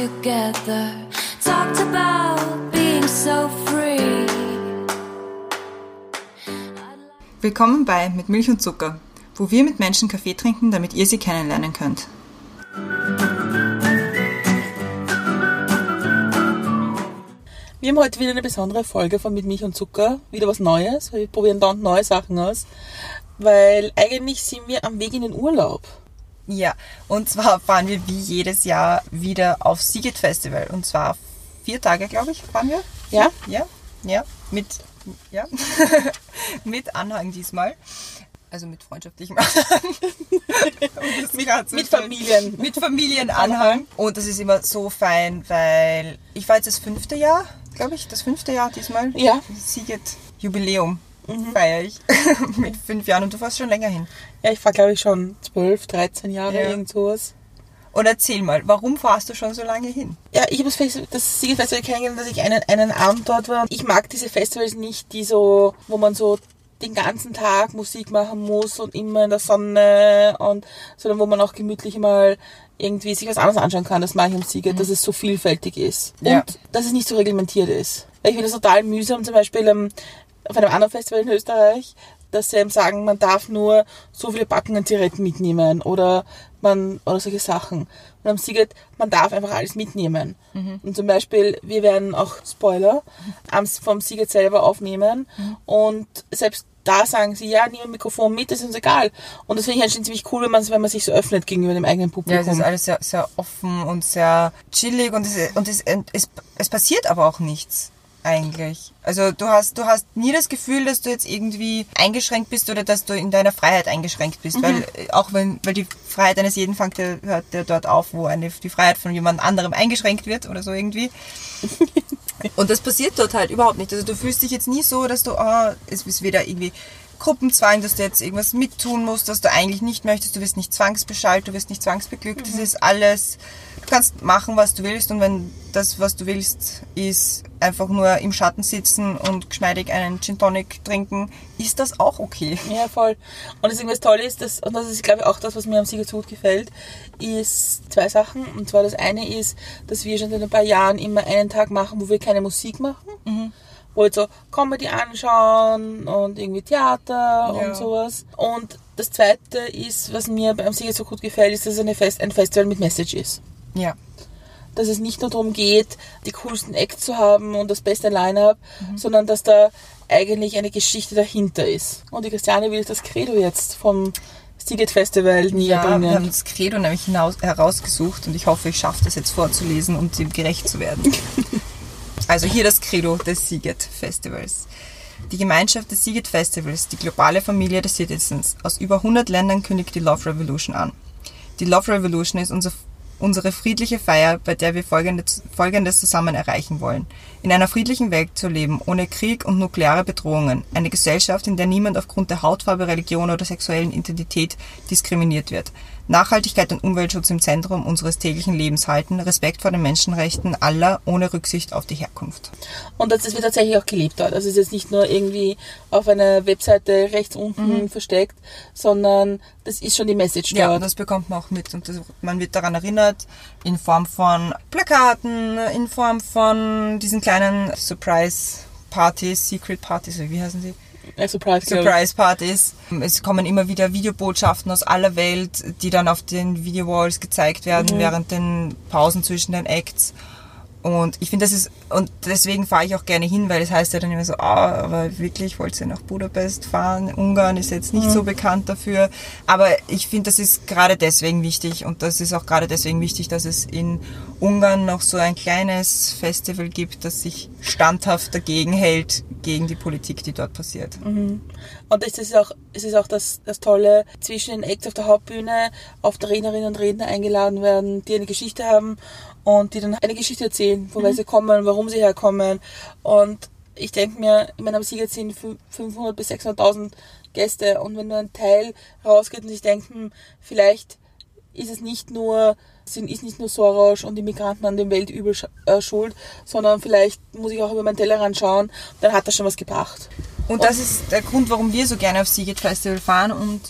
together. Talked about being so free. Willkommen bei Mit Milch und Zucker, wo wir mit Menschen Kaffee trinken, damit ihr sie kennenlernen könnt. Wir haben heute wieder eine besondere Folge von Mit Milch und Zucker. Wieder was Neues. Wir probieren dauernd neue Sachen aus. Weil eigentlich sind wir am Weg in den Urlaub. Ja, und zwar fahren wir wie jedes Jahr wieder auf Siget Festival. Und zwar vier Tage, glaube ich, fahren wir. Ja? Ja, ja. Mit, ja. mit Anhang diesmal. Also mit freundschaftlichem Anhang. Mit, mit Familien. Mit Familienanhang. Und das ist immer so fein, weil ich war jetzt das fünfte Jahr, glaube ich, das fünfte Jahr diesmal. Ja. Siget Jubiläum feiere ich mit fünf Jahren und du fährst schon länger hin. Ja, ich fahre glaube ich schon 12, 13 Jahre, Ja. irgend sowas. Und erzähl mal, warum fahrst du schon so lange hin? Ja, ich habe das, Festival kennengelernt, dass ich einen, einen Abend dort war. Ich mag diese Festivals nicht, die so, wo man so den ganzen Tag Musik machen muss und immer in der Sonne und, sondern wo man auch gemütlich mal irgendwie sich was anderes anschauen kann. Das mag ich am Siget, dass es so vielfältig ist. Ja. Und dass es nicht so reglementiert ist. Weil ich finde das total mühsam, zum Beispiel ähm, auf einem anderen Festival in Österreich, dass sie eben sagen, man darf nur so viele Packungen Zigaretten mitnehmen oder man oder solche Sachen. Und am Siget, man darf einfach alles mitnehmen. Und zum Beispiel, wir werden auch Spoiler vom Siget selber aufnehmen und selbst da sagen sie, ja, nimm ein Mikrofon mit, das ist uns egal. Und das finde ich halt schon ziemlich cool, wenn man, wenn man sich so öffnet gegenüber dem eigenen Ja, Publikum. es ist alles sehr, sehr offen und sehr chillig und, es, und es, es, es passiert aber auch nichts eigentlich. Also du hast, du hast nie das Gefühl, dass du jetzt irgendwie eingeschränkt bist oder dass du in deiner Freiheit eingeschränkt bist, weil äh, auch wenn, weil die Freiheit eines jeden fängt ja, hört ja dort auf, wo eine, die Freiheit von jemand anderem eingeschränkt wird oder so irgendwie. Und das passiert dort halt überhaupt nicht. Also du fühlst dich jetzt nie so, dass du, ah, es ist weder irgendwie Gruppenzwang, dass du jetzt irgendwas mittun musst, was du eigentlich nicht möchtest. Du wirst nicht zwangsbeschallt, du wirst nicht zwangsbeglückt. Das ist alles, du kannst machen, was du willst. Und wenn das, was du willst, ist einfach nur im Schatten sitzen und geschmeidig einen Gin Tonic trinken, ist das auch okay. Ja, voll. Und das Tolle ist, dass, und das ist, glaube ich, auch das, was mir am Sieger so gut gefällt, ist zwei Sachen. Und zwar das eine ist, dass wir schon seit ein paar Jahren immer einen Tag machen, wo wir keine Musik machen. Wo wir so Comedy anschauen und irgendwie Theater Ja. und sowas. Und das zweite ist, was mir beim Sieger so gut gefällt, ist, dass es eine Fest, ein Festival mit Message ist. Ja. Dass es nicht nur darum geht, die coolsten Acts zu haben und das beste Line-Up, sondern dass da eigentlich eine Geschichte dahinter ist. Und die Christiane will das Credo jetzt vom Seagate Festival näher Ja, wir haben das Credo nämlich hinaus, herausgesucht und ich hoffe, ich schaffe das jetzt vorzulesen, um dem gerecht zu werden. also hier das Credo des Siget Festivals. Die Gemeinschaft des Siget Festivals, die globale Familie des Citizens aus über 100 Ländern kündigt die Love Revolution an. Die Love Revolution ist unser, unsere friedliche Feier, bei der wir folgende, Folgendes zusammen erreichen wollen. In einer friedlichen Welt zu leben, ohne Krieg und nukleare Bedrohungen. Eine Gesellschaft, in der niemand aufgrund der Hautfarbe, Religion oder sexuellen Identität diskriminiert wird. Nachhaltigkeit und Umweltschutz im Zentrum unseres täglichen Lebens halten, Respekt vor den Menschenrechten aller ohne Rücksicht auf die Herkunft. Und das wird tatsächlich auch gelebt dort. Also es ist jetzt nicht nur irgendwie auf einer Webseite rechts unten versteckt, sondern das ist schon die Message Ja, dort. das bekommt man auch mit und das, man wird daran erinnert in Form von Plakaten, in Form von diesen kleinen Surprise-Partys, Secret-Partys, oder wie heißen die? Ja, Surprise, glaub ich. Surprise-Partys. Es kommen immer wieder Videobotschaften aus aller Welt, die dann auf den Videowalls gezeigt werden während den Pausen zwischen den Acts. Und ich finde, das ist, und deswegen fahre ich auch gerne hin, weil das heißt ja dann immer so, ah, aber wirklich, wollt ihr nach Budapest fahren? Ungarn ist jetzt nicht so bekannt dafür. Aber ich finde, das ist gerade deswegen wichtig und das ist auch gerade deswegen wichtig, dass es in Ungarn noch so ein kleines Festival gibt, das sich standhaft dagegen hält, gegen die Politik, die dort passiert. Und das ist auch, es ist auch das, das Tolle, zwischen den Acts auf der Hauptbühne oft Rednerinnen und Redner eingeladen werden, die eine Geschichte haben und die dann eine Geschichte erzählen, woher sie kommen, warum sie herkommen. Und ich denke mir, in meinem Sieger sind fü- 500 bis 600.000 Gäste und wenn nur ein Teil rausgeht und sich denkt, hm, vielleicht ist es nicht nur, sind, ist nicht nur Soros und die Migranten an dem Weltübel äh, schuld, sondern vielleicht muss ich auch über meinen Tellerrand schauen, dann hat das schon was gebracht. Und das ist der Grund, warum wir so gerne auf Siget Festival fahren und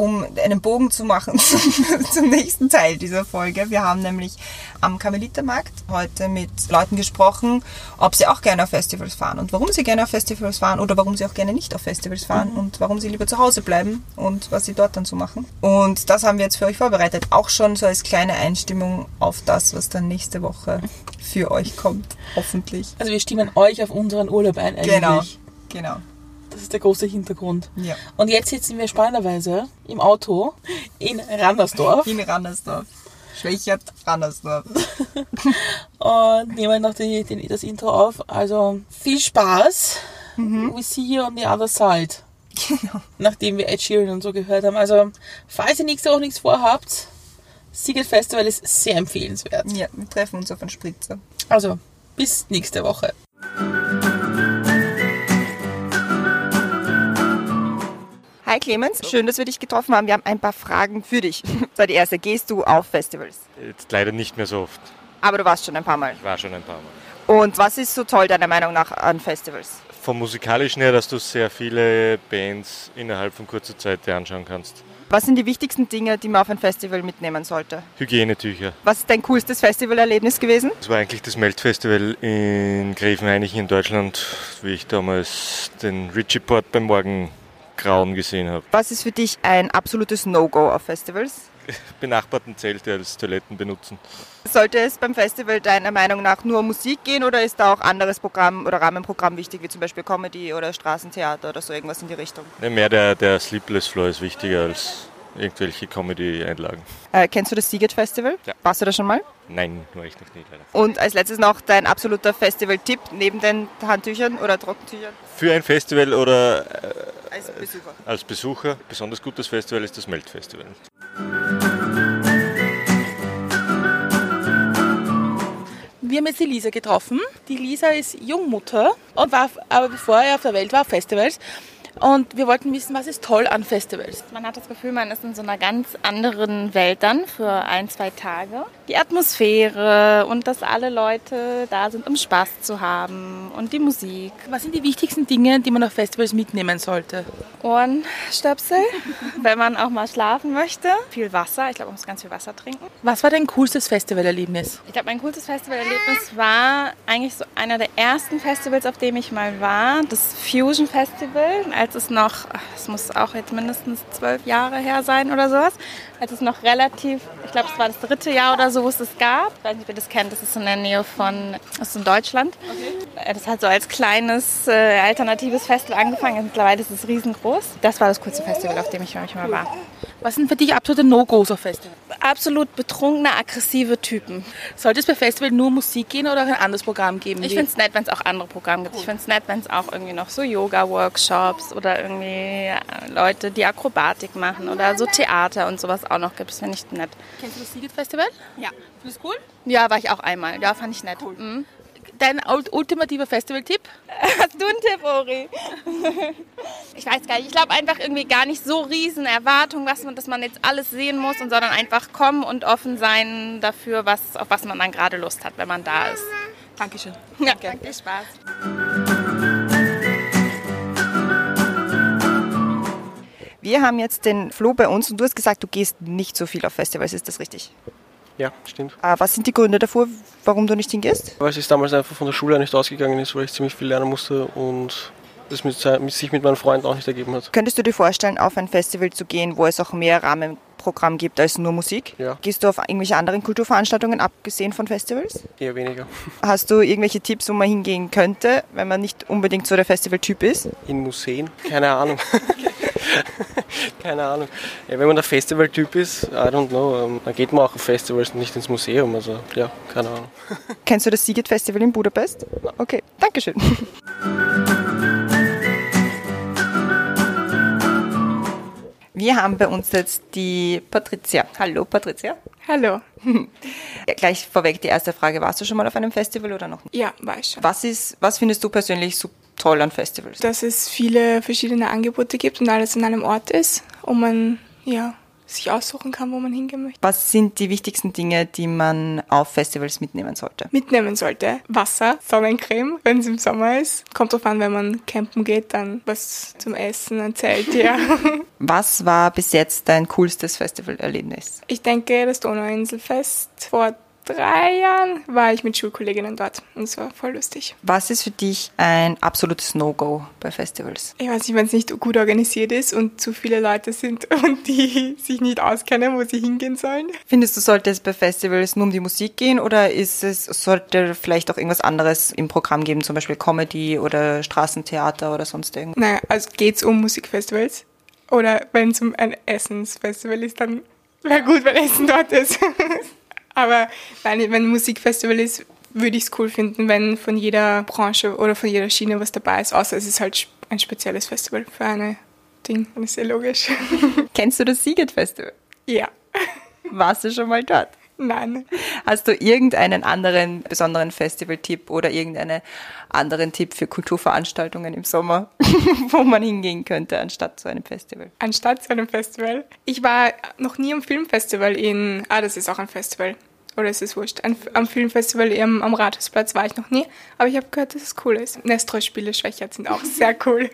um einen Bogen zu machen zum, nächsten Teil dieser Folge. Wir haben nämlich am Karmelitermarkt heute mit Leuten gesprochen, ob sie auch gerne auf Festivals fahren und warum sie gerne auf Festivals fahren oder warum sie auch gerne nicht auf Festivals fahren und warum sie lieber zu Hause bleiben und was sie dort dann so machen. Und das haben wir jetzt für euch vorbereitet. Auch schon so als kleine Einstimmung auf das, was dann nächste Woche für euch kommt. Hoffentlich. Also wir stimmen euch auf unseren Urlaub ein eigentlich. Genau. Genau. Das ist der große Hintergrund. Ja. Und jetzt sitzen wir spannenderweise im Auto in Randersdorf In Rannersdorf. Schwächert Rannersdorf. und nehmen noch die, die, das Intro auf. Also viel Spaß. We see you on the other side. Genau. Nachdem wir Ed Sheeran und so gehört haben. Also, falls ihr nächste Woche nichts vorhabt, Siget Festival ist sehr empfehlenswert. Ja, wir treffen uns auf einen Spritzer. Also, bis nächste Woche. Hi Clemens, schön, dass wir dich getroffen haben. Wir haben ein paar Fragen für dich. So, die erste, gehst du auf Festivals? Jetzt leider nicht mehr so oft. Aber du warst schon ein paar Mal. Ich war schon ein paar Mal. Und was ist so toll deiner Meinung nach an Festivals? Vom musikalischen her, dass du sehr viele Bands innerhalb von kurzer Zeit dir anschauen kannst. Was sind die wichtigsten Dinge, die man auf ein Festival mitnehmen sollte? Hygienetücher. Was ist dein coolstes Festivalerlebnis gewesen? Das war eigentlich das Meltfestival in Grevenhainichen in Deutschland, wie ich damals den Richie Port beim Morgengrauen gesehen habe. Was ist für dich ein absolutes No-Go auf Festivals? Benachbarten Zelte als Toiletten benutzen. Sollte es beim Festival deiner Meinung nach nur um Musik gehen oder ist da auch anderes Programm oder Rahmenprogramm wichtig, wie zum Beispiel Comedy oder Straßentheater oder so irgendwas in die Richtung? Ne, Mehr der, der Sleepless Floor ist wichtiger als irgendwelche Comedy-Einlagen. Äh, kennst du das Siget Festival? Ja. Warst du da schon mal? Nein, war ich noch nie leider. Und als letztes noch dein absoluter Festival-Tipp neben den Handtüchern oder Trockentüchern Für ein Festival oder äh, als Besucher. als Besucher, besonders gutes Festival ist das Meltfestival. Wir haben jetzt die Lisa getroffen. Die Lisa ist Jungmutter und war aber bevor er auf der Welt war auf Festivals. Und wir wollten wissen, was ist toll an Festivals? Man hat das Gefühl, man ist in so einer ganz anderen Welt dann für ein, zwei Tage. Die Atmosphäre und dass alle Leute da sind, um Spaß zu haben und die Musik. Was sind die wichtigsten Dinge, die man auf Festivals mitnehmen sollte? Ohrenstöpsel, wenn man auch mal schlafen möchte. Viel Wasser, ich glaube, man muss ganz viel Wasser trinken. Was war dein coolstes Festivalerlebnis? Ich glaube, mein coolstes Festivalerlebnis war eigentlich so einer der ersten Festivals, auf dem ich mal war. Das Fusion Festival, als es noch, es muss auch jetzt mindestens zwölf Jahre her sein oder sowas, als es noch relativ, ich glaube, es war das dritte Jahr oder so, wo es das gab. Ich weiß nicht, ob ihr das kennt, das ist in der Nähe von, das ist in Deutschland. Äh, Das hat so als kleines äh, alternatives Festival angefangen. Mittlerweile ist es riesengroß. Das war das coolste Festival, auf dem ich manchmal war. Was sind für dich absolute No-Gos auf Festivals? Absolut betrunkene, aggressive Typen. Sollte es bei Festival nur Musik gehen oder auch ein anderes Programm geben? Ich finde es nett, wenn es auch andere Programme gibt. Ich finde es nett, wenn es auch irgendwie noch so Yoga-Workshops oder irgendwie äh, Leute, die Akrobatik machen oder so Theater und sowas auch noch gibt. Das finde ich nett. Kennst du das Siget Festival? Ja. Findest du cool? Ja, war ich auch einmal. Ja, fand ich nett. Mhm. Dein ult- ultimativer Festival-Tipp? Hast du einen Tipp, Ori? ich weiß gar nicht. Ich glaube einfach irgendwie gar nicht so riesen Erwartungen, was man, dass man jetzt alles sehen muss, und sondern einfach kommen und offen sein dafür, was, auf was man dann gerade Lust hat, wenn man da ist. Dankeschön. Ja, danke. Spaß. Wir haben jetzt den Flo bei uns und du hast gesagt, du gehst nicht so viel auf Festivals, ist das richtig? Ja, stimmt. Äh, was sind die Gründe davor, warum du nicht hingehst? Weil es damals einfach von der Schule nicht ausgegangen ist, weil ich ziemlich viel lernen musste und das mit, sich mit meinen Freunden auch nicht ergeben hat. Könntest du dir vorstellen, auf ein Festival zu gehen, wo es auch mehr Rahmenprogramm gibt als nur Musik? Ja. Gehst du auf irgendwelche anderen Kulturveranstaltungen, abgesehen von Festivals? Eher weniger. Hast du irgendwelche Tipps, wo man hingehen könnte, wenn man nicht unbedingt so der Festivaltyp ist? In Museen? Keine Ahnung. Keine Ahnung. Ja, wenn man der Festivaltyp ist, I don't know, ähm, dann geht man auch auf Festivals und nicht ins Museum. Also ja, keine Ahnung. Kennst du das Siget Festival in Budapest? Okay, Dankeschön. Wir haben bei uns jetzt die Patricia. Hallo Patricia. Hallo. Ja, gleich vorweg die erste Frage. Warst du schon mal auf einem Festival oder noch nicht? Ja, war ich schon. Was, ist, was findest du persönlich so toll an Festivals? Dass es viele verschiedene Angebote gibt und alles an einem Ort ist und man ja, sich aussuchen kann, wo man hingehen möchte. Was sind die wichtigsten Dinge, die man auf Festivals mitnehmen sollte? Mitnehmen sollte Wasser, Sonnencreme, wenn es im Sommer ist. Kommt drauf an, wenn man campen geht, dann was zum Essen, ein Zelt, ja. Was war bis jetzt dein coolstes Festivalerlebnis? Ich denke, das Donauinselfest vor drei Jahren war ich mit Schulkolleginnen dort und es war voll lustig. Was ist für dich ein absolutes No-Go bei Festivals? Ich weiß nicht, wenn es nicht gut organisiert ist und zu viele Leute sind und die sich nicht auskennen, wo sie hingehen sollen. Findest du, sollte es bei Festivals nur um die Musik gehen oder ist es, sollte vielleicht auch irgendwas anderes im Programm geben, zum Beispiel Comedy oder Straßentheater oder sonst irgendwas? Naja, also geht's um Musikfestivals? Oder wenn es um ein Essensfestival ist, dann wäre gut, wenn Essen dort ist. Aber nein, wenn ein Musikfestival ist, würde ich es cool finden, wenn von jeder Branche oder von jeder Schiene was dabei ist, außer es ist halt ein spezielles Festival für eine Ding. Das ist ja logisch. Kennst du das Siget Festival? ja. Warst du schon mal dort? Nein. Hast du irgendeinen anderen besonderen Festivaltipp oder irgendeinen anderen Tipp für Kulturveranstaltungen im Sommer, wo man hingehen könnte, anstatt zu einem Festival? Anstatt zu einem Festival. Ich war noch nie am Filmfestival in. Ah, das ist auch ein Festival. Oder ist es wurscht? Ein, am Filmfestival am, am Rathausplatz war ich noch nie. Aber ich habe gehört, dass es cool ist. Nestroy-Spiele Schwächert sind auch sehr cool.